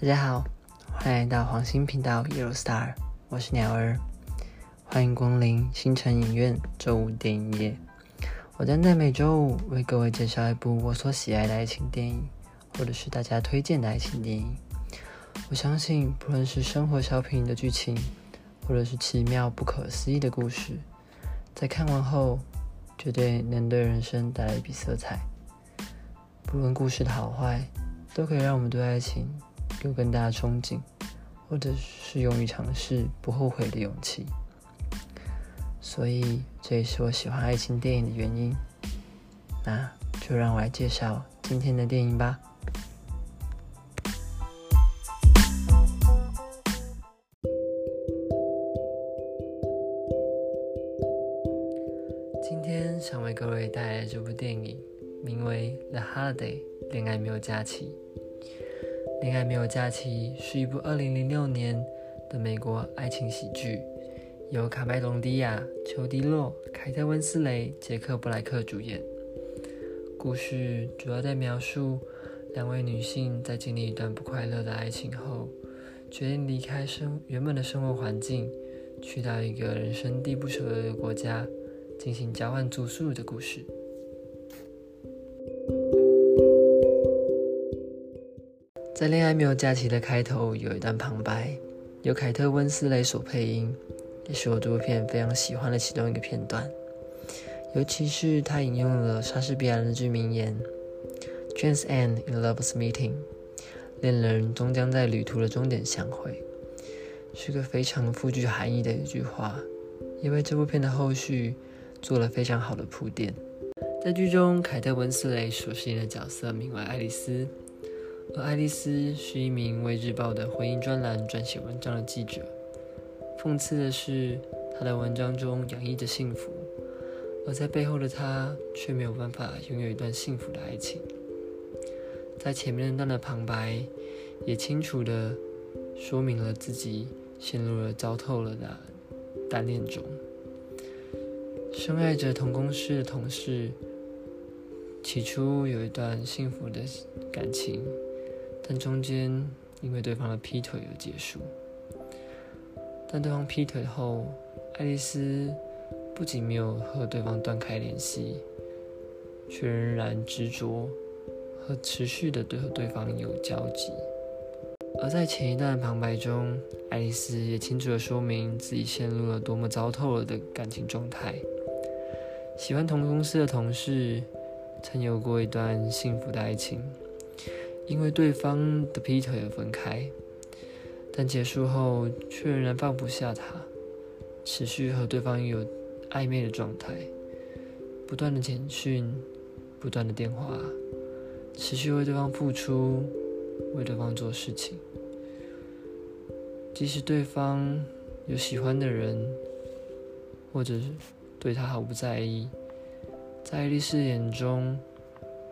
大家好，欢迎来到黄星频道 Yellow Star，我是鸟儿，欢迎光临星辰影院周五电影夜。我将在每周五为各位介绍一部我所喜爱的爱情电影，或者是大家推荐的爱情电影。我相信，不论是生活小品的剧情，或者是奇妙不可思议的故事，在看完后，绝对能对人生带来一笔色彩。不论故事的好坏，都可以让我们对爱情。有更大的憧憬，或者是勇于尝试、不后悔的勇气，所以这也是我喜欢爱情电影的原因。那就让我来介绍今天的电影吧。今天想为各位带来这部电影，名为《The Holiday》，恋爱没有假期。《恋爱没有假期》是一部2006年的美国爱情喜剧，由卡麦隆·迪亚、裘迪·洛、凯特·温斯雷、杰克·布莱克主演。故事主要在描述两位女性在经历一段不快乐的爱情后，决定离开生原本的生活环境，去到一个人生地不熟的国家，进行交换住宿的故事。在恋爱没有假期的开头有一段旁白，由凯特温斯雷所配音，也是我这部片非常喜欢的其中一个片段。尤其是他引用了莎士比亚那句名言 j a n e end in love's meeting”，恋人终将在旅途的终点相会，是个非常富具含义的一句话，也为这部片的后续做了非常好的铺垫。在剧中，凯特温斯雷所饰演的角色名为爱丽丝。而爱丽丝是一名为日报的婚姻专栏撰写文章的记者。讽刺的是，她的文章中洋溢着幸福，而在背后的她却没有办法拥有一段幸福的爱情。在前面那段的旁白，也清楚地说明了自己陷入了糟透了的单恋中。深爱着同公司的同事，起初有一段幸福的感情。但中间因为对方的劈腿而结束。但对方劈腿后，爱丽丝不仅没有和对方断开联系，却仍然执着和持续的对和对方有交集。而在前一段旁白中，爱丽丝也清楚的说明自己陷入了多么糟透了的感情状态。喜欢同公司的同事，曾有过一段幸福的爱情。因为对方的劈腿而分开，但结束后却仍然放不下他，持续和对方有暧昧的状态，不断的简讯，不断的电话，持续为对方付出，为对方做事情，即使对方有喜欢的人，或者是对他毫不在意，在爱丽丝眼中，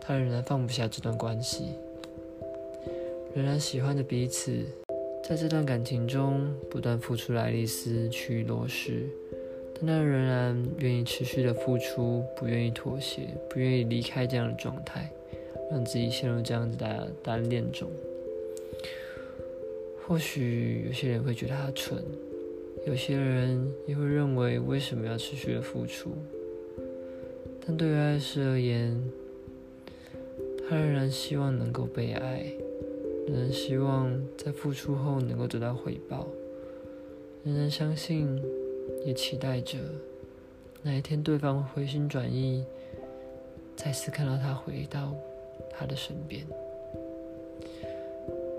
他仍然放不下这段关系。仍然喜欢着彼此，在这段感情中不断付出的爱丽丝去落实，但她仍然愿意持续的付出，不愿意妥协，不愿意离开这样的状态，让自己陷入这样子的单恋中。或许有些人会觉得他蠢，有些人也会认为为什么要持续的付出？但对于爱丝而言，他仍然希望能够被爱。仍然希望在付出后能够得到回报，仍然相信，也期待着哪一天对方回心转意，再次看到他回到他的身边，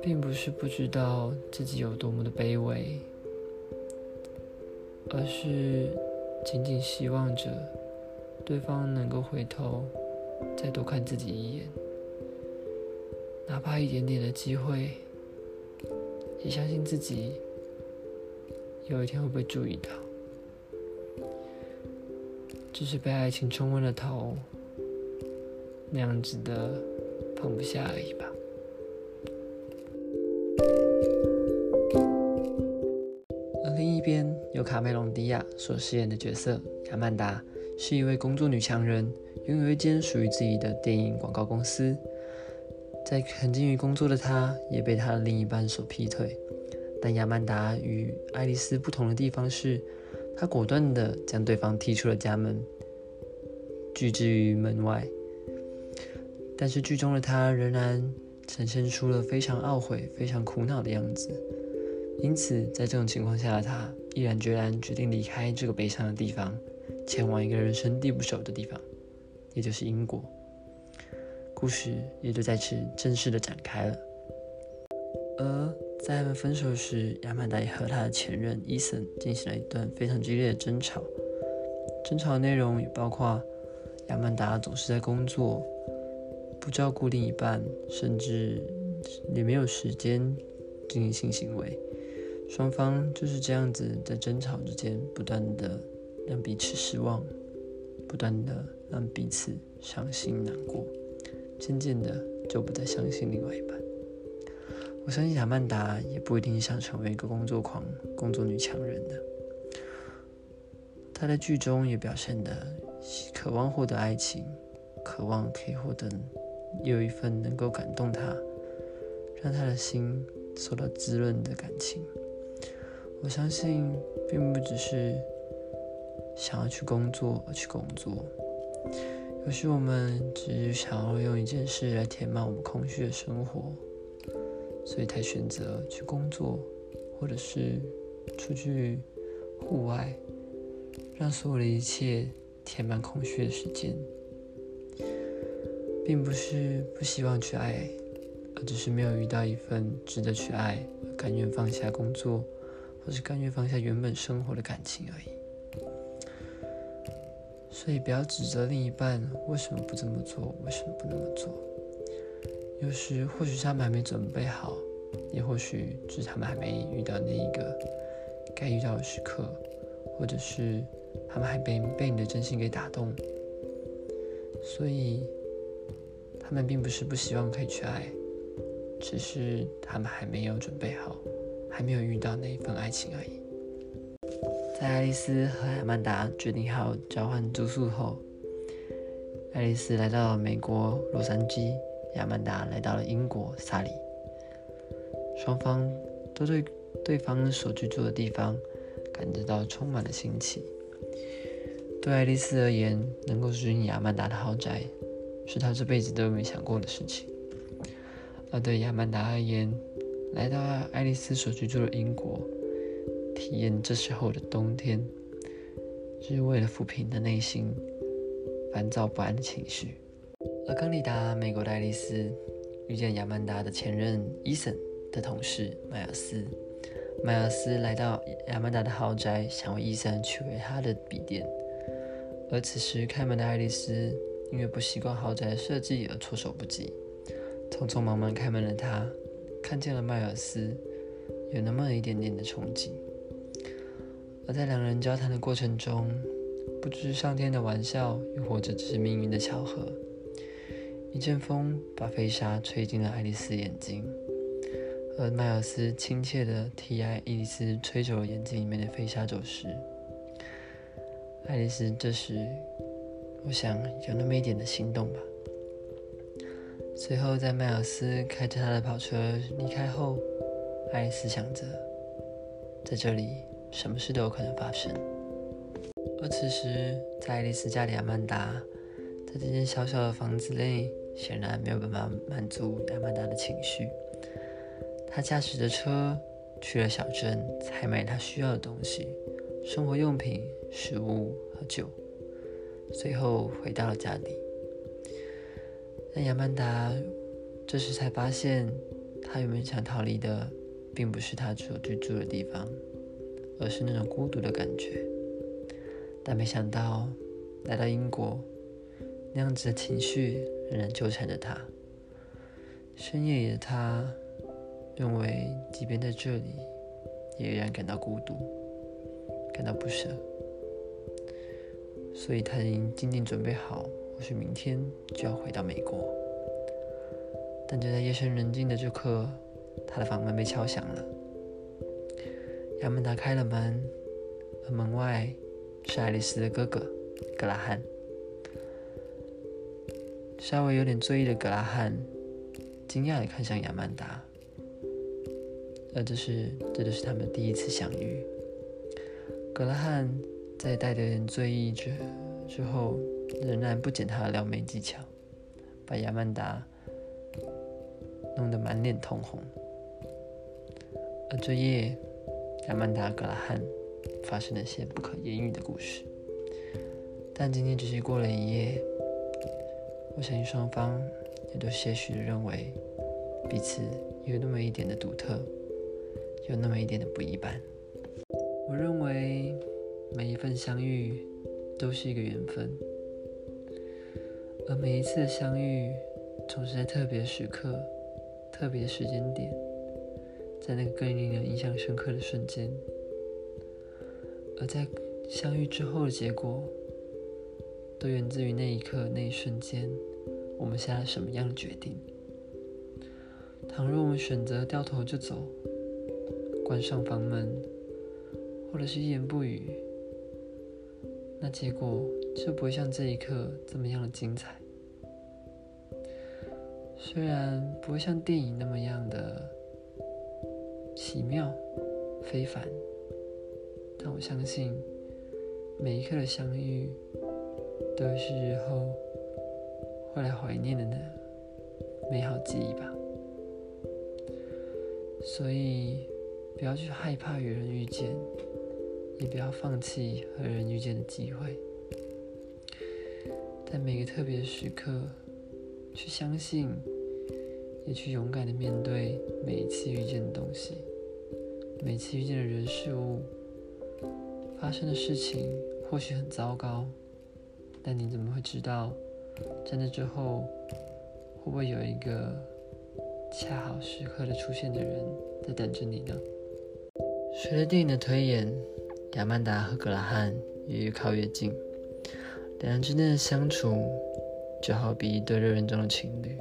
并不是不知道自己有多么的卑微，而是仅仅希望着对方能够回头再多看自己一眼。哪怕一点点的机会，也相信自己有一天会被注意到。只是被爱情冲昏了头，那样子的放不下而已吧。而另一边，由卡梅隆·迪亚所饰演的角色亚曼达，是一位工作女强人，拥有一间属于自己的电影广告公司。在沉浸于工作的他，也被他的另一半所劈腿。但亚曼达与爱丽丝不同的地方是，她果断地将对方踢出了家门，拒之于门外。但是剧中的他仍然呈现出了非常懊悔、非常苦恼的样子。因此，在这种情况下的他，毅然决然决定离开这个悲伤的地方，前往一个人生地不熟的地方，也就是英国。故事也就在此正式的展开了。而在他们分手时，亚曼达也和他的前任伊森进行了一段非常激烈的争吵。争吵的内容也包括亚曼达总是在工作，不照顾另一半，甚至也没有时间进行性行为。双方就是这样子在争吵之间，不断的让彼此失望，不断的让彼此伤心难过。渐渐的就不再相信另外一半。我相信亚曼达也不一定想成为一个工作狂、工作女强人的。她在剧中也表现的渴望获得爱情，渴望可以获得有一份能够感动她、让她的心受到滋润的感情。我相信，并不只是想要去工作而去工作。可是我们只是想要用一件事来填满我们空虚的生活，所以才选择去工作，或者是出去户外，让所有的一切填满空虚的时间，并不是不希望去爱，而只是没有遇到一份值得去爱、甘愿放下工作，或是甘愿放下原本生活的感情而已。所以不要指责另一半为什么不这么做，为什么不那么做。有时或许他们还没准备好，也或许是他们还没遇到那一个该遇到的时刻，或者是他们还被被你的真心给打动。所以他们并不是不希望可以去爱，只是他们还没有准备好，还没有遇到那一份爱情而已。在爱丽丝和亚曼达决定好交换住宿后，爱丽丝来到了美国洛杉矶，亚曼达来到了英国萨里。双方都对对方所居住的地方感觉到充满了新奇。对爱丽丝而言，能够住进亚曼达的豪宅，是她这辈子都没想过的事情；而对亚曼达而言，来到爱丽丝所居住的英国。体验这时候的冬天，是为了抚平的内心烦躁不安的情绪。而刚抵达美国的爱丽丝遇见亚曼达的前任伊森的同事迈尔斯。迈尔斯来到亚曼达的豪宅，想为伊森取回他的笔电。而此时开门的爱丽丝因为不习惯豪宅的设计而措手不及，匆匆忙忙开门的她看见了迈尔斯，有那么一点点的憧憬。而在两人交谈的过程中，不知是上天的玩笑，又或者只是命运的巧合，一阵风把飞沙吹进了爱丽丝眼睛，而迈尔斯亲切地替爱丽丝吹走了眼睛里面的飞沙走石。爱丽丝这时，我想有那么一点的心动吧。随后，在迈尔斯开着他的跑车离开后，爱丽丝想着，在这里。什么事都有可能发生。而此时，在爱丽丝家里，亚曼达在这间小小的房子内，显然没有办法满足亚曼达的情绪。他驾驶着车去了小镇，采买他需要的东西，生活用品、食物和酒。随后回到了家里。但亚曼达这时才发现，他原本想逃离的，并不是他所居住的地方。而是那种孤独的感觉，但没想到来到英国，那样子的情绪仍然纠缠着他。深夜里的他认为，即便在这里，也依然感到孤独，感到不舍。所以他已经静静准备好，或许明天就要回到美国。但就在夜深人静的这刻，他的房门被敲响了。亚曼达开了门，而门外是爱丽丝的哥哥格拉汉。稍微有点醉意的格拉汉惊讶地看向亚曼达，而这是这就是他们第一次相遇。格拉汉在带着点醉意之之后，仍然不减他的撩妹技巧，把亚曼达弄得满脸通红。而这夜，亚曼达格拉汉发生了一些不可言喻的故事。但今天只是过了一夜，我相信双方也都些许的认为彼此有那么一点的独特，有那么一点的不一般。我认为每一份相遇都是一个缘分，而每一次的相遇总是在特别时刻、特别时间点，在那个更令人印象深刻的瞬间，而在相遇之后的结果。都源自于那一刻、那一瞬间，我们下了什么样的决定。倘若我们选择掉头就走，关上房门，或者是一言不语，那结果就不会像这一刻这么样的精彩。虽然不会像电影那么样的奇妙、非凡，但我相信每一刻的相遇。都是日后会来怀念的呢美好记忆吧。所以不要去害怕与人遇见，也不要放弃和人遇见的机会。在每个特别的时刻，去相信，也去勇敢的面对每一次遇见的东西，每次遇见的人事物，发生的事情或许很糟糕。但你怎么会知道，在那之后，会不会有一个恰好时刻的出现的人在等着你呢？随着电影的推演，亚曼达和格拉汉越靠越近，两人之间的相处就好比一对热恋中的情侣。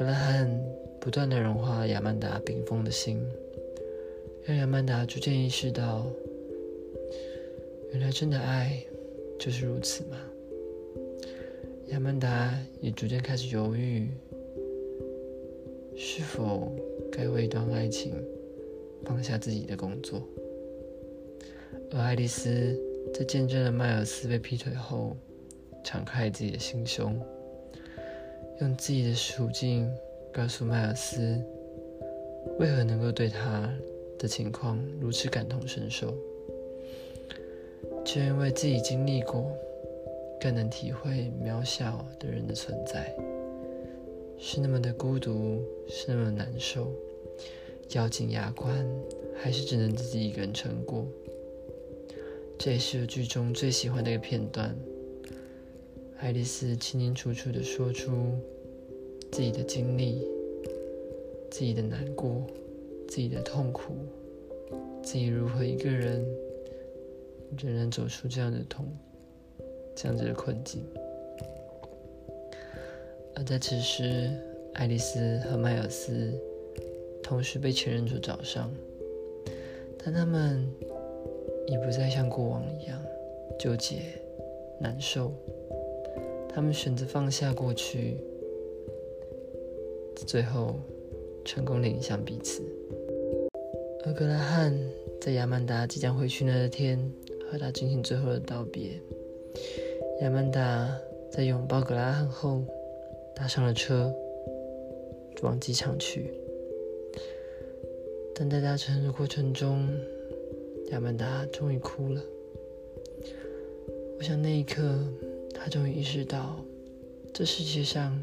格拉汉不断的融化亚曼达冰封的心，让亚曼达逐渐意识到，原来真的爱。就是如此吗？亚曼达也逐渐开始犹豫，是否该为一段爱情放下自己的工作。而爱丽丝在见证了迈尔斯被劈腿后，敞开自己的心胸，用自己的处境告诉迈尔斯，为何能够对他的情况如此感同身受。就因为自己经历过，更能体会渺小的人的存在，是那么的孤独，是那么难受，咬紧牙关，还是只能自己一个人撑过。这也是剧中最喜欢的一个片段。爱丽丝清清楚楚的说出自己的经历，自己的难过，自己的痛苦，自己如何一个人。仍然走出这样的痛，这样子的困境。而在此时，爱丽丝和迈尔斯同时被前任所找上，但他们已不再像过往一样纠结、难受。他们选择放下过去，最后成功领向彼此。而格拉汉在亚曼达即将回去那天。和他进行最后的道别。亚曼达在拥抱格拉汉后，搭上了车，往机场去。但在搭乘的过程中，亚曼达终于哭了。我想那一刻，他终于意识到，这世界上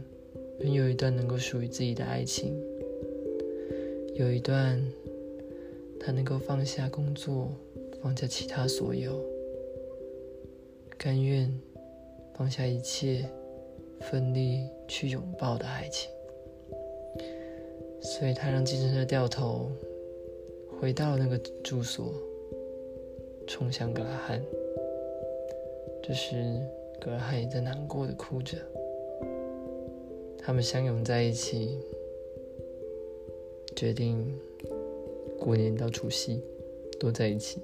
仍有一段能够属于自己的爱情，有一段他能够放下工作。放下其他所有，甘愿放下一切，奋力去拥抱的爱情。所以他让计程车掉头，回到那个住所，冲向格拉汉。这时，格拉汉也在难过的哭着。他们相拥在一起，决定过年到除夕都在一起。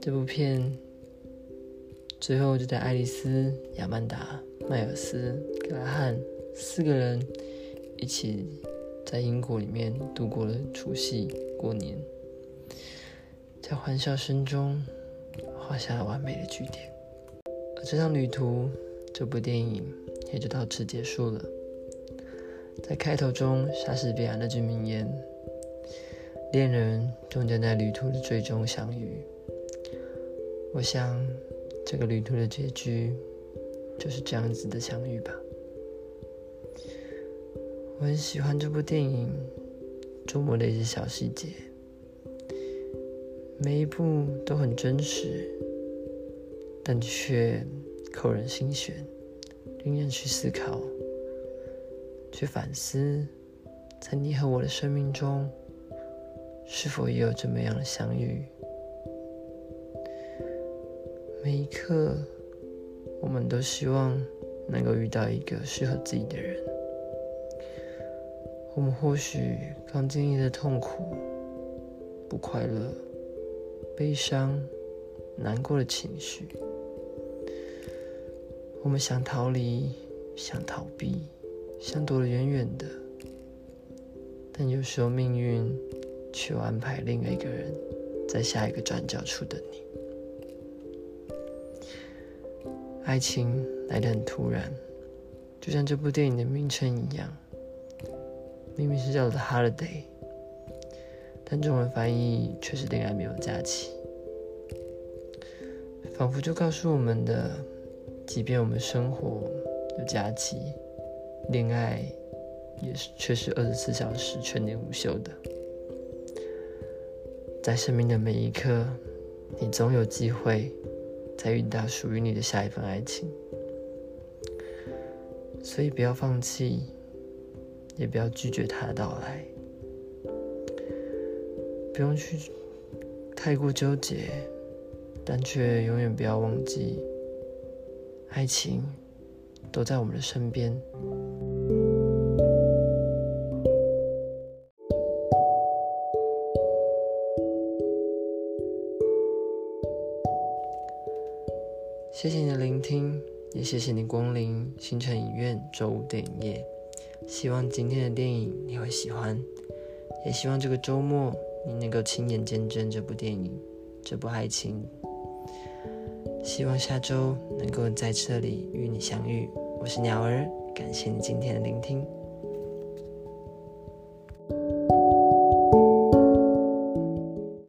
这部片最后就在爱丽丝、亚曼达、迈尔斯、格拉汉四个人一起在英国里面度过了除夕过年，在欢笑声中画下了完美的句点。而这趟旅途，这部电影也就到此结束了。在开头中，莎士比亚那句名言：“恋人终将在旅途的最终相遇。”我想，这个旅途的结局就是这样子的相遇吧。我很喜欢这部电影琢磨的一些小细节，每一步都很真实，但却扣人心弦，令人去思考。去反思，在你和我的生命中，是否也有这么样的相遇？每一刻，我们都希望能够遇到一个适合自己的人。我们或许刚经历的痛苦、不快乐、悲伤、难过的情绪，我们想逃离，想逃避。想躲得远远的，但有时候命运却安排另外一个人在下一个转角处等你。爱情来得很突然，就像这部电影的名称一样，明明是叫做《Holiday》，但中文翻译却是“恋爱没有假期”，仿佛就告诉我们的，即便我们生活有假期。恋爱也是，却是二十四小时全年无休的。在生命的每一刻，你总有机会再遇到属于你的下一份爱情。所以不要放弃，也不要拒绝他的到来。不用去太过纠结，但却永远不要忘记，爱情都在我们的身边。谢谢你的聆听，也谢谢你光临星辰影院周五电影夜。希望今天的电影你会喜欢，也希望这个周末你能够亲眼见证这部电影，这部爱情。希望下周能够在这里与你相遇。我是鸟儿，感谢你今天的聆听。